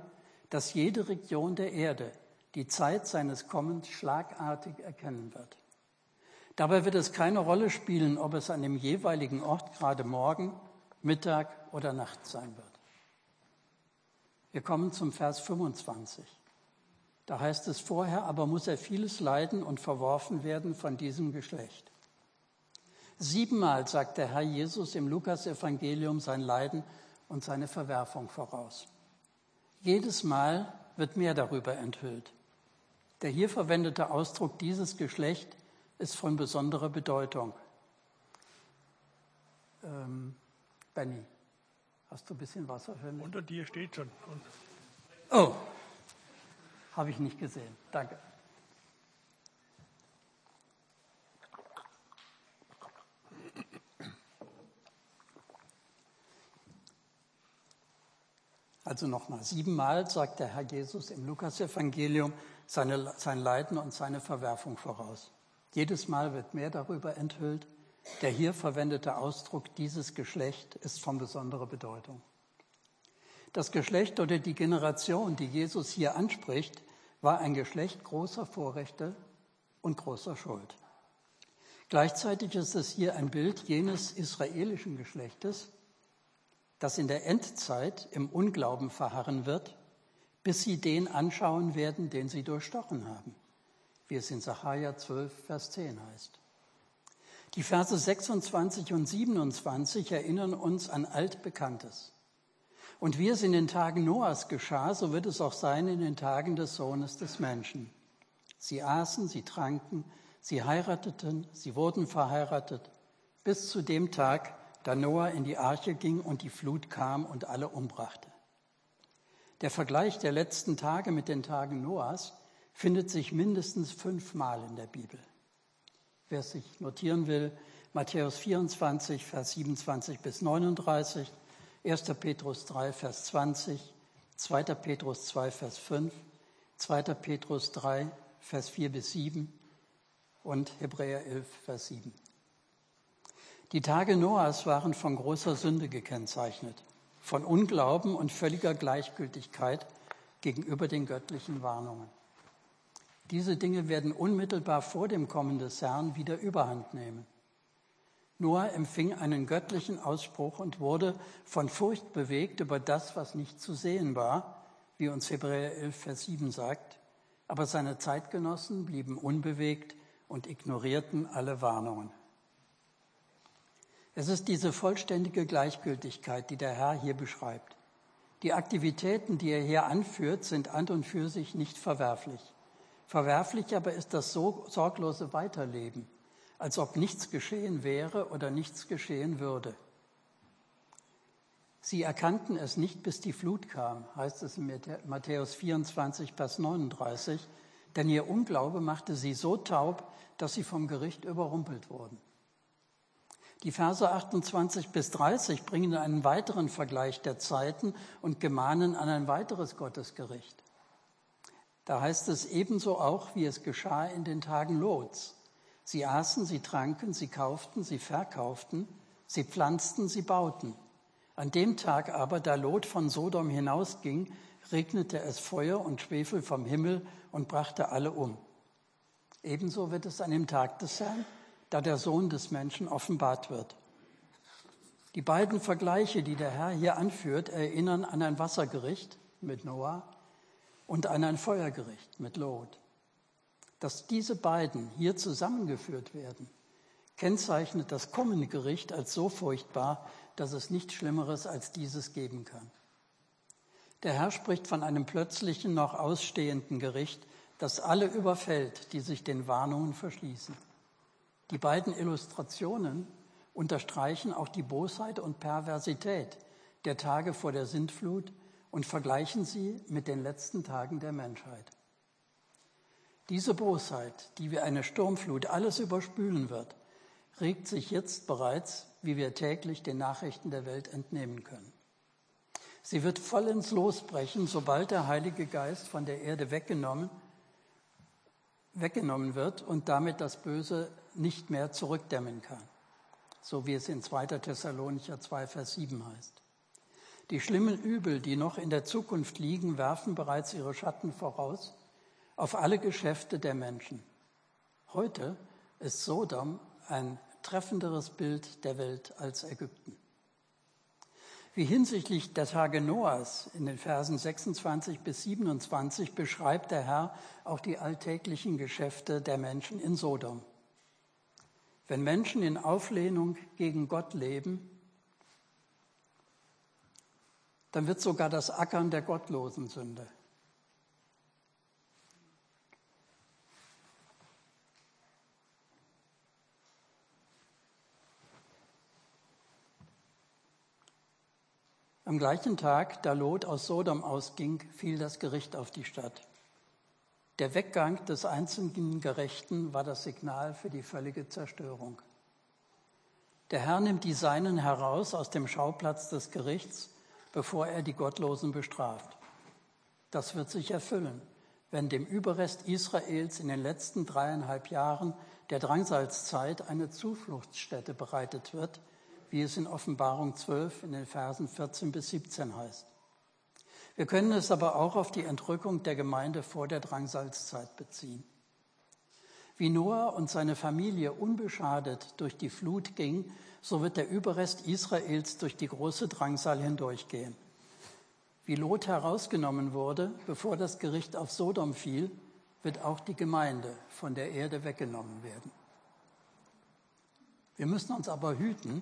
dass jede Region der Erde die Zeit seines Kommens schlagartig erkennen wird. Dabei wird es keine Rolle spielen, ob es an dem jeweiligen Ort gerade Morgen, Mittag oder Nacht sein wird. Wir kommen zum Vers 25. Da heißt es vorher, aber muss er vieles leiden und verworfen werden von diesem Geschlecht. Siebenmal sagt der Herr Jesus im Lukasevangelium sein Leiden und seine Verwerfung voraus. Jedes Mal wird mehr darüber enthüllt. Der hier verwendete Ausdruck dieses Geschlecht ist von besonderer Bedeutung. Ähm, Benny, hast du ein bisschen Wasser für mich? Unter dir steht schon. Oh, habe ich nicht gesehen. Danke. Also nochmal, siebenmal sagt der Herr Jesus im Lukasevangelium, seine, sein Leiden und seine Verwerfung voraus. Jedes Mal wird mehr darüber enthüllt. Der hier verwendete Ausdruck dieses Geschlecht ist von besonderer Bedeutung. Das Geschlecht oder die Generation, die Jesus hier anspricht, war ein Geschlecht großer Vorrechte und großer Schuld. Gleichzeitig ist es hier ein Bild jenes israelischen Geschlechtes, das in der Endzeit im Unglauben verharren wird bis sie den anschauen werden, den sie durchstochen haben, wie es in Sacharja 12, Vers 10 heißt. Die Verse 26 und 27 erinnern uns an Altbekanntes. Und wie es in den Tagen Noahs geschah, so wird es auch sein in den Tagen des Sohnes des Menschen. Sie aßen, sie tranken, sie heirateten, sie wurden verheiratet, bis zu dem Tag, da Noah in die Arche ging und die Flut kam und alle umbrachte. Der Vergleich der letzten Tage mit den Tagen Noahs findet sich mindestens fünfmal in der Bibel. Wer sich notieren will, Matthäus 24, Vers 27 bis 39, 1. Petrus 3, Vers 20, 2. Petrus 2, Vers 5, 2. Petrus 3, Vers 4 bis 7 und Hebräer 11, Vers 7. Die Tage Noahs waren von großer Sünde gekennzeichnet von Unglauben und völliger Gleichgültigkeit gegenüber den göttlichen Warnungen. Diese Dinge werden unmittelbar vor dem Kommen des Herrn wieder überhand nehmen. Noah empfing einen göttlichen Ausspruch und wurde von Furcht bewegt über das, was nicht zu sehen war, wie uns Hebräer 11, Vers 7 sagt. Aber seine Zeitgenossen blieben unbewegt und ignorierten alle Warnungen. Es ist diese vollständige Gleichgültigkeit, die der Herr hier beschreibt. Die Aktivitäten, die er hier anführt, sind an und für sich nicht verwerflich. Verwerflich aber ist das so sorglose Weiterleben, als ob nichts geschehen wäre oder nichts geschehen würde. Sie erkannten es nicht, bis die Flut kam, heißt es in Matthäus 24, Vers 39, denn ihr Unglaube machte sie so taub, dass sie vom Gericht überrumpelt wurden. Die Verse 28 bis 30 bringen einen weiteren Vergleich der Zeiten und gemahnen an ein weiteres Gottesgericht. Da heißt es ebenso auch, wie es geschah in den Tagen Lots. Sie aßen, sie tranken, sie kauften, sie verkauften, sie pflanzten, sie bauten. An dem Tag aber, da Lot von Sodom hinausging, regnete es Feuer und Schwefel vom Himmel und brachte alle um. Ebenso wird es an dem Tag des Herrn da der Sohn des Menschen offenbart wird. Die beiden Vergleiche, die der Herr hier anführt, erinnern an ein Wassergericht mit Noah und an ein Feuergericht mit Lot. Dass diese beiden hier zusammengeführt werden, kennzeichnet das kommende Gericht als so furchtbar, dass es nichts Schlimmeres als dieses geben kann. Der Herr spricht von einem plötzlichen, noch ausstehenden Gericht, das alle überfällt, die sich den Warnungen verschließen. Die beiden Illustrationen unterstreichen auch die Bosheit und Perversität der Tage vor der Sintflut und vergleichen sie mit den letzten Tagen der Menschheit. Diese Bosheit, die wie eine Sturmflut alles überspülen wird, regt sich jetzt bereits, wie wir täglich den Nachrichten der Welt entnehmen können. Sie wird vollends losbrechen, sobald der Heilige Geist von der Erde weggenommen, weggenommen wird und damit das Böse nicht mehr zurückdämmen kann, so wie es in 2. Thessalonicher 2, Vers 7 heißt. Die schlimmen Übel, die noch in der Zukunft liegen, werfen bereits ihre Schatten voraus auf alle Geschäfte der Menschen. Heute ist Sodom ein treffenderes Bild der Welt als Ägypten. Wie hinsichtlich der Tage Noahs in den Versen 26 bis 27 beschreibt der Herr auch die alltäglichen Geschäfte der Menschen in Sodom. Wenn Menschen in Auflehnung gegen Gott leben, dann wird sogar das Ackern der gottlosen Sünde. Am gleichen Tag, da Lot aus Sodom ausging, fiel das Gericht auf die Stadt. Der Weggang des einzigen Gerechten war das Signal für die völlige Zerstörung. Der Herr nimmt die Seinen heraus aus dem Schauplatz des Gerichts, bevor er die Gottlosen bestraft. Das wird sich erfüllen, wenn dem Überrest Israels in den letzten dreieinhalb Jahren der Drangsalzzeit eine Zufluchtsstätte bereitet wird, wie es in Offenbarung 12 in den Versen 14 bis 17 heißt. Wir können es aber auch auf die Entrückung der Gemeinde vor der Drangsalzzeit beziehen. Wie Noah und seine Familie unbeschadet durch die Flut ging, so wird der Überrest Israels durch die große Drangsal hindurchgehen. Wie Lot herausgenommen wurde, bevor das Gericht auf Sodom fiel, wird auch die Gemeinde von der Erde weggenommen werden. Wir müssen uns aber hüten,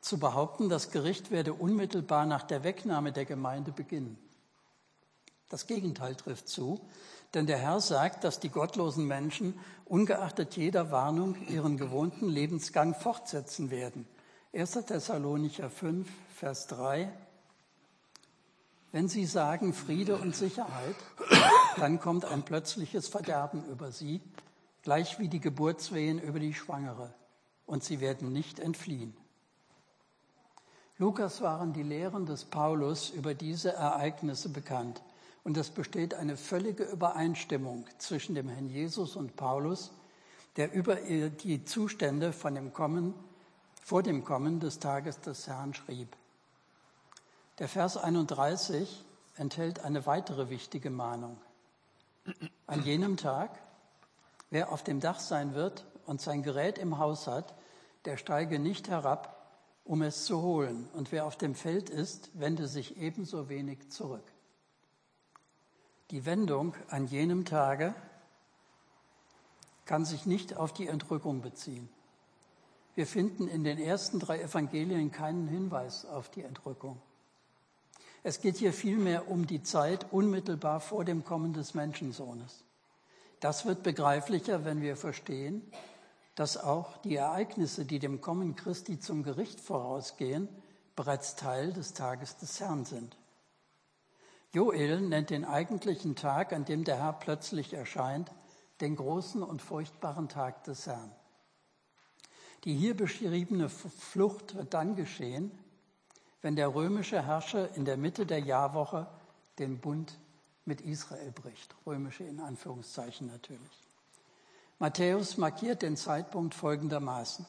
zu behaupten, das Gericht werde unmittelbar nach der Wegnahme der Gemeinde beginnen. Das Gegenteil trifft zu, denn der Herr sagt, dass die gottlosen Menschen ungeachtet jeder Warnung ihren gewohnten Lebensgang fortsetzen werden. 1. Thessalonicher 5, Vers 3. Wenn sie sagen Friede und Sicherheit, dann kommt ein plötzliches Verderben über sie, gleich wie die Geburtswehen über die Schwangere, und sie werden nicht entfliehen. Lukas waren die Lehren des Paulus über diese Ereignisse bekannt. Und es besteht eine völlige Übereinstimmung zwischen dem Herrn Jesus und Paulus, der über die Zustände von dem Kommen, vor dem Kommen des Tages des Herrn schrieb. Der Vers 31 enthält eine weitere wichtige Mahnung. An jenem Tag, wer auf dem Dach sein wird und sein Gerät im Haus hat, der steige nicht herab, um es zu holen, und wer auf dem Feld ist, wende sich ebenso wenig zurück. Die Wendung an jenem Tage kann sich nicht auf die Entrückung beziehen. Wir finden in den ersten drei Evangelien keinen Hinweis auf die Entrückung. Es geht hier vielmehr um die Zeit unmittelbar vor dem Kommen des Menschensohnes. Das wird begreiflicher, wenn wir verstehen, dass auch die Ereignisse, die dem Kommen Christi zum Gericht vorausgehen, bereits Teil des Tages des Herrn sind. Joel nennt den eigentlichen Tag, an dem der Herr plötzlich erscheint, den großen und furchtbaren Tag des Herrn. Die hier beschriebene Flucht wird dann geschehen, wenn der römische Herrscher in der Mitte der Jahrwoche den Bund mit Israel bricht. Römische in Anführungszeichen natürlich. Matthäus markiert den Zeitpunkt folgendermaßen.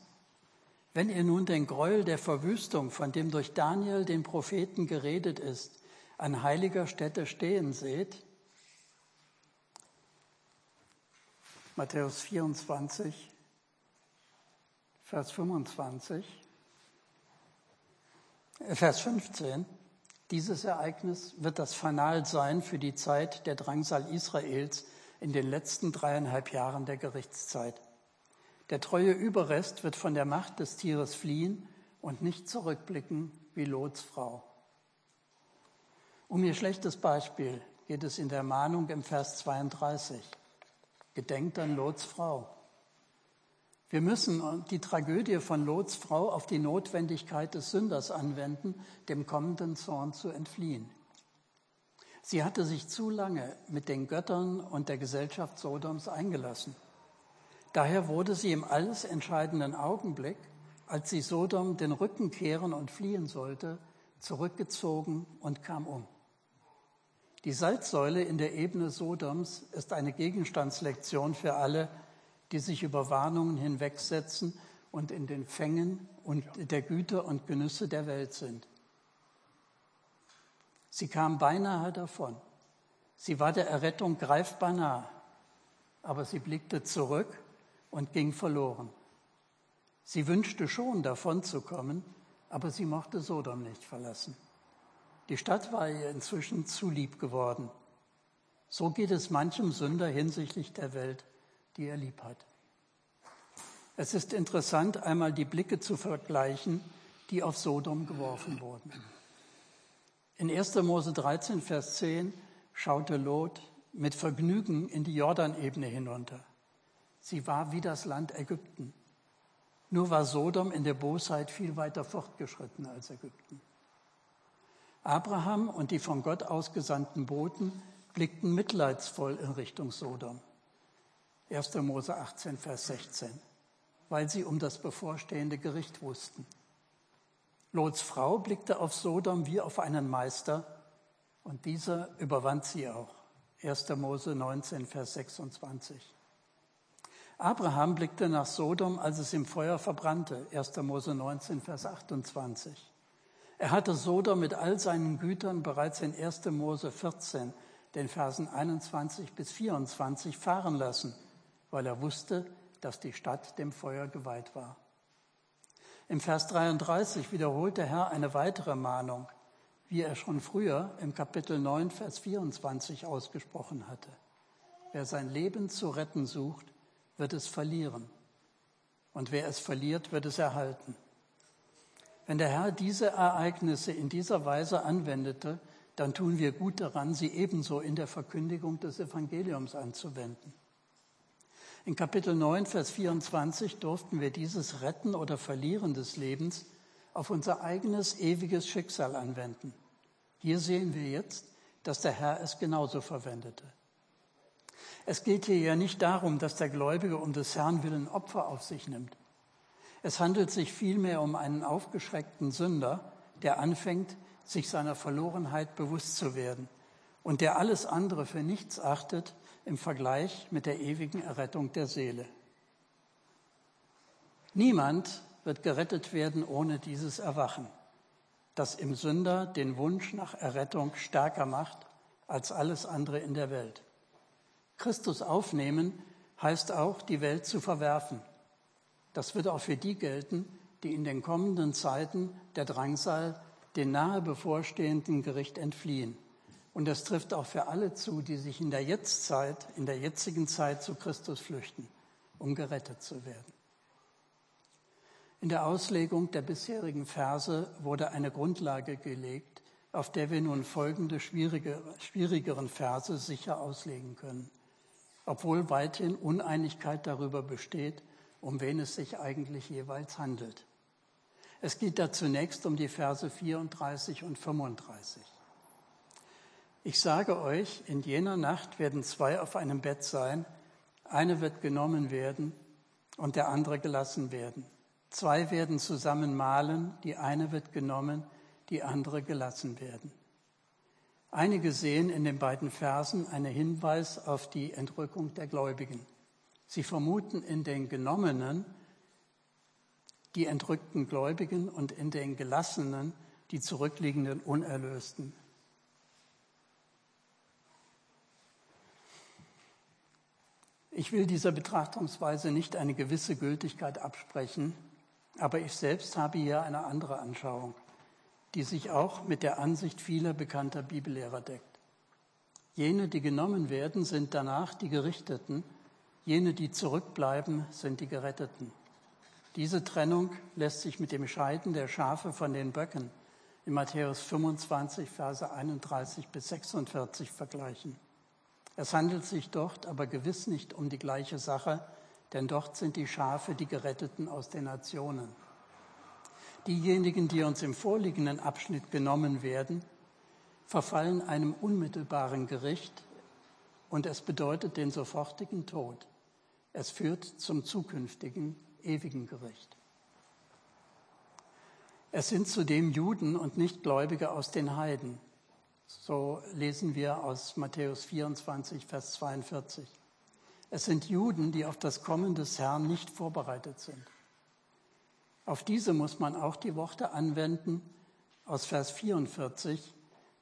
Wenn ihr nun den Gräuel der Verwüstung, von dem durch Daniel den Propheten geredet ist, an heiliger Stätte stehen seht, Matthäus 24, Vers 25, Vers 15. Dieses Ereignis wird das Fanal sein für die Zeit der Drangsal Israels in den letzten dreieinhalb Jahren der Gerichtszeit. Der treue Überrest wird von der Macht des Tieres fliehen und nicht zurückblicken wie Lots Frau. Um ihr schlechtes Beispiel geht es in der Mahnung im Vers 32. Gedenkt an Lots Frau. Wir müssen die Tragödie von Lots Frau auf die Notwendigkeit des Sünders anwenden, dem kommenden Zorn zu entfliehen. Sie hatte sich zu lange mit den Göttern und der Gesellschaft Sodoms eingelassen. Daher wurde sie im alles entscheidenden Augenblick, als sie Sodom den Rücken kehren und fliehen sollte, zurückgezogen und kam um. Die Salzsäule in der Ebene Sodoms ist eine Gegenstandslektion für alle, die sich über Warnungen hinwegsetzen und in den Fängen und der Güter und Genüsse der Welt sind. Sie kam beinahe davon. Sie war der Errettung greifbar nah, aber sie blickte zurück und ging verloren. Sie wünschte schon davon zu kommen, aber sie mochte Sodom nicht verlassen. Die Stadt war ihr inzwischen zu lieb geworden. So geht es manchem Sünder hinsichtlich der Welt die er lieb hat. Es ist interessant, einmal die Blicke zu vergleichen, die auf Sodom geworfen wurden. In 1. Mose 13, Vers 10 schaute Lot mit Vergnügen in die Jordanebene hinunter. Sie war wie das Land Ägypten. Nur war Sodom in der Bosheit viel weiter fortgeschritten als Ägypten. Abraham und die von Gott ausgesandten Boten blickten mitleidsvoll in Richtung Sodom. 1. Mose 18, Vers 16, weil sie um das bevorstehende Gericht wussten. Lots Frau blickte auf Sodom wie auf einen Meister und dieser überwand sie auch. 1. Mose 19, Vers 26. Abraham blickte nach Sodom, als es im Feuer verbrannte. 1. Mose 19, Vers 28. Er hatte Sodom mit all seinen Gütern bereits in 1. Mose 14, den Versen 21 bis 24 fahren lassen weil er wusste, dass die Stadt dem Feuer geweiht war. Im Vers 33 wiederholt der Herr eine weitere Mahnung, wie er schon früher im Kapitel 9, Vers 24 ausgesprochen hatte. Wer sein Leben zu retten sucht, wird es verlieren. Und wer es verliert, wird es erhalten. Wenn der Herr diese Ereignisse in dieser Weise anwendete, dann tun wir gut daran, sie ebenso in der Verkündigung des Evangeliums anzuwenden. In Kapitel 9, Vers 24 durften wir dieses Retten oder Verlieren des Lebens auf unser eigenes ewiges Schicksal anwenden. Hier sehen wir jetzt, dass der Herr es genauso verwendete. Es geht hier ja nicht darum, dass der Gläubige um des Herrn willen Opfer auf sich nimmt. Es handelt sich vielmehr um einen aufgeschreckten Sünder, der anfängt, sich seiner Verlorenheit bewusst zu werden und der alles andere für nichts achtet im Vergleich mit der ewigen Errettung der Seele. Niemand wird gerettet werden ohne dieses Erwachen, das im Sünder den Wunsch nach Errettung stärker macht als alles andere in der Welt. Christus aufnehmen heißt auch, die Welt zu verwerfen. Das wird auch für die gelten, die in den kommenden Zeiten der Drangsal den nahe bevorstehenden Gericht entfliehen. Und das trifft auch für alle zu, die sich in der Jetztzeit, in der jetzigen Zeit zu Christus flüchten, um gerettet zu werden. In der Auslegung der bisherigen Verse wurde eine Grundlage gelegt, auf der wir nun folgende schwierige, schwierigeren Verse sicher auslegen können, obwohl weithin Uneinigkeit darüber besteht, um wen es sich eigentlich jeweils handelt. Es geht da zunächst um die Verse 34 und 35. Ich sage euch, in jener Nacht werden zwei auf einem Bett sein, eine wird genommen werden und der andere gelassen werden. Zwei werden zusammen malen, die eine wird genommen, die andere gelassen werden. Einige sehen in den beiden Versen einen Hinweis auf die Entrückung der Gläubigen. Sie vermuten in den Genommenen die entrückten Gläubigen und in den Gelassenen die zurückliegenden Unerlösten. Ich will dieser Betrachtungsweise nicht eine gewisse Gültigkeit absprechen, aber ich selbst habe hier eine andere Anschauung, die sich auch mit der Ansicht vieler bekannter Bibellehrer deckt. Jene, die genommen werden, sind danach die Gerichteten, jene, die zurückbleiben, sind die Geretteten. Diese Trennung lässt sich mit dem Scheiden der Schafe von den Böcken in Matthäus 25, Verse 31 bis 46 vergleichen. Es handelt sich dort aber gewiss nicht um die gleiche Sache, denn dort sind die Schafe die Geretteten aus den Nationen. Diejenigen, die uns im vorliegenden Abschnitt genommen werden, verfallen einem unmittelbaren Gericht und es bedeutet den sofortigen Tod. Es führt zum zukünftigen ewigen Gericht. Es sind zudem Juden und Nichtgläubige aus den Heiden. So lesen wir aus Matthäus 24, Vers 42. Es sind Juden, die auf das Kommen des Herrn nicht vorbereitet sind. Auf diese muss man auch die Worte anwenden aus Vers 44.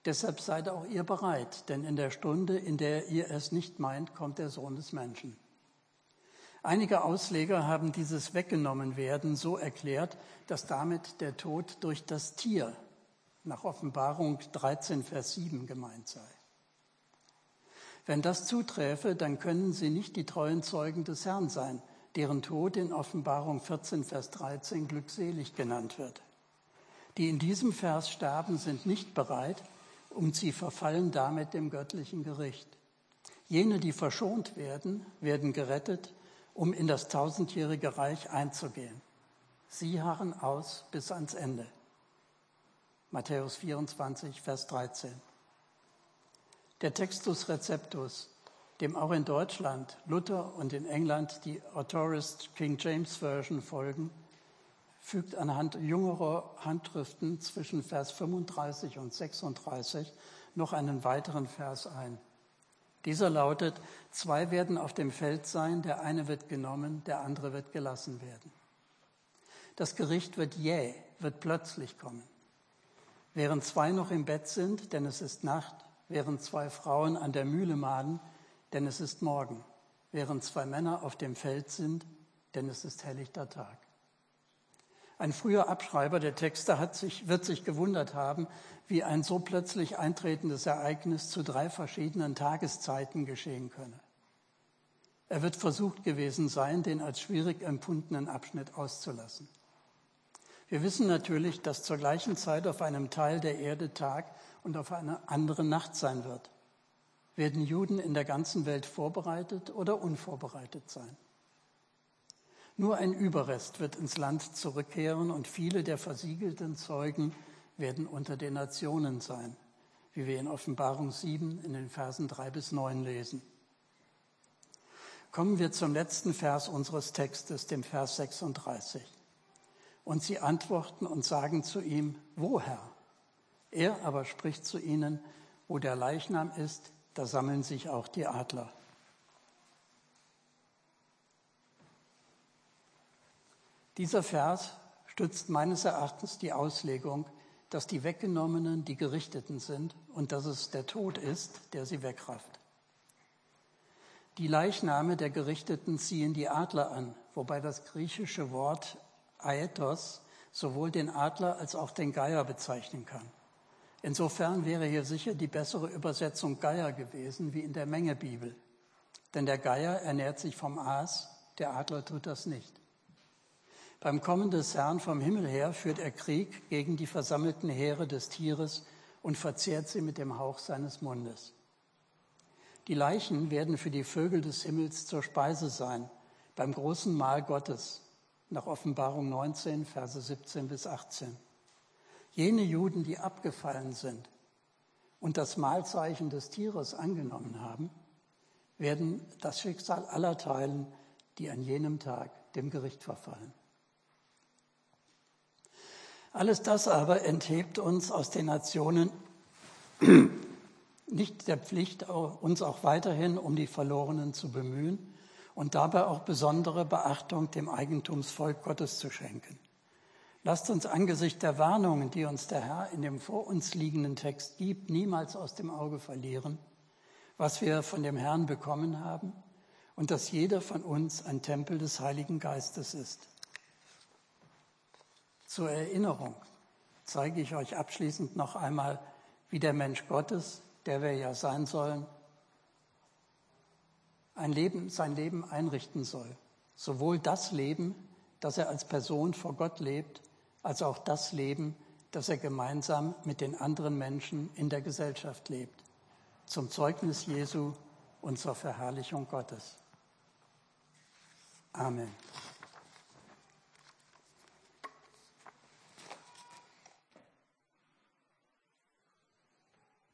Deshalb seid auch ihr bereit, denn in der Stunde, in der ihr es nicht meint, kommt der Sohn des Menschen. Einige Ausleger haben dieses weggenommen werden so erklärt, dass damit der Tod durch das Tier nach Offenbarung 13, Vers 7 gemeint sei. Wenn das zuträfe, dann können sie nicht die treuen Zeugen des Herrn sein, deren Tod in Offenbarung 14, Vers 13 glückselig genannt wird. Die in diesem Vers sterben, sind nicht bereit und sie verfallen damit dem göttlichen Gericht. Jene, die verschont werden, werden gerettet, um in das tausendjährige Reich einzugehen. Sie harren aus bis ans Ende. Matthäus 24, Vers 13. Der Textus Receptus, dem auch in Deutschland, Luther und in England die Autorist King James Version folgen, fügt anhand jüngerer Handschriften zwischen Vers 35 und 36 noch einen weiteren Vers ein. Dieser lautet, zwei werden auf dem Feld sein, der eine wird genommen, der andere wird gelassen werden. Das Gericht wird jäh, wird plötzlich kommen. Während zwei noch im Bett sind, denn es ist Nacht, während zwei Frauen an der Mühle mahlen, denn es ist Morgen, während zwei Männer auf dem Feld sind, denn es ist helllichter Tag. Ein früher Abschreiber der Texte hat sich, wird sich gewundert haben, wie ein so plötzlich eintretendes Ereignis zu drei verschiedenen Tageszeiten geschehen könne. Er wird versucht gewesen sein, den als schwierig empfundenen Abschnitt auszulassen. Wir wissen natürlich, dass zur gleichen Zeit auf einem Teil der Erde Tag und auf einer anderen Nacht sein wird. Werden Juden in der ganzen Welt vorbereitet oder unvorbereitet sein? Nur ein Überrest wird ins Land zurückkehren und viele der versiegelten Zeugen werden unter den Nationen sein, wie wir in Offenbarung 7 in den Versen 3 bis 9 lesen. Kommen wir zum letzten Vers unseres Textes, dem Vers 36. Und sie antworten und sagen zu ihm, wo Herr? Er aber spricht zu ihnen, wo der Leichnam ist, da sammeln sich auch die Adler. Dieser Vers stützt meines Erachtens die Auslegung, dass die Weggenommenen die Gerichteten sind und dass es der Tod ist, der sie wegrafft. Die Leichname der Gerichteten ziehen die Adler an, wobei das griechische Wort Aetos sowohl den Adler als auch den Geier bezeichnen kann. Insofern wäre hier sicher die bessere Übersetzung Geier gewesen wie in der Mengebibel. Denn der Geier ernährt sich vom Aas, der Adler tut das nicht. Beim Kommen des Herrn vom Himmel her führt er Krieg gegen die versammelten Heere des Tieres und verzehrt sie mit dem Hauch seines Mundes. Die Leichen werden für die Vögel des Himmels zur Speise sein, beim großen Mahl Gottes, nach Offenbarung 19, Verse 17 bis 18. Jene Juden, die abgefallen sind und das Mahlzeichen des Tieres angenommen haben, werden das Schicksal aller teilen, die an jenem Tag dem Gericht verfallen. Alles das aber enthebt uns aus den Nationen nicht der Pflicht, uns auch weiterhin um die Verlorenen zu bemühen und dabei auch besondere Beachtung dem Eigentumsvolk Gottes zu schenken. Lasst uns angesichts der Warnungen, die uns der Herr in dem vor uns liegenden Text gibt, niemals aus dem Auge verlieren, was wir von dem Herrn bekommen haben und dass jeder von uns ein Tempel des Heiligen Geistes ist. Zur Erinnerung zeige ich euch abschließend noch einmal, wie der Mensch Gottes, der wir ja sein sollen, ein Leben, sein Leben einrichten soll. Sowohl das Leben, das er als Person vor Gott lebt, als auch das Leben, das er gemeinsam mit den anderen Menschen in der Gesellschaft lebt, zum Zeugnis Jesu und zur Verherrlichung Gottes. Amen.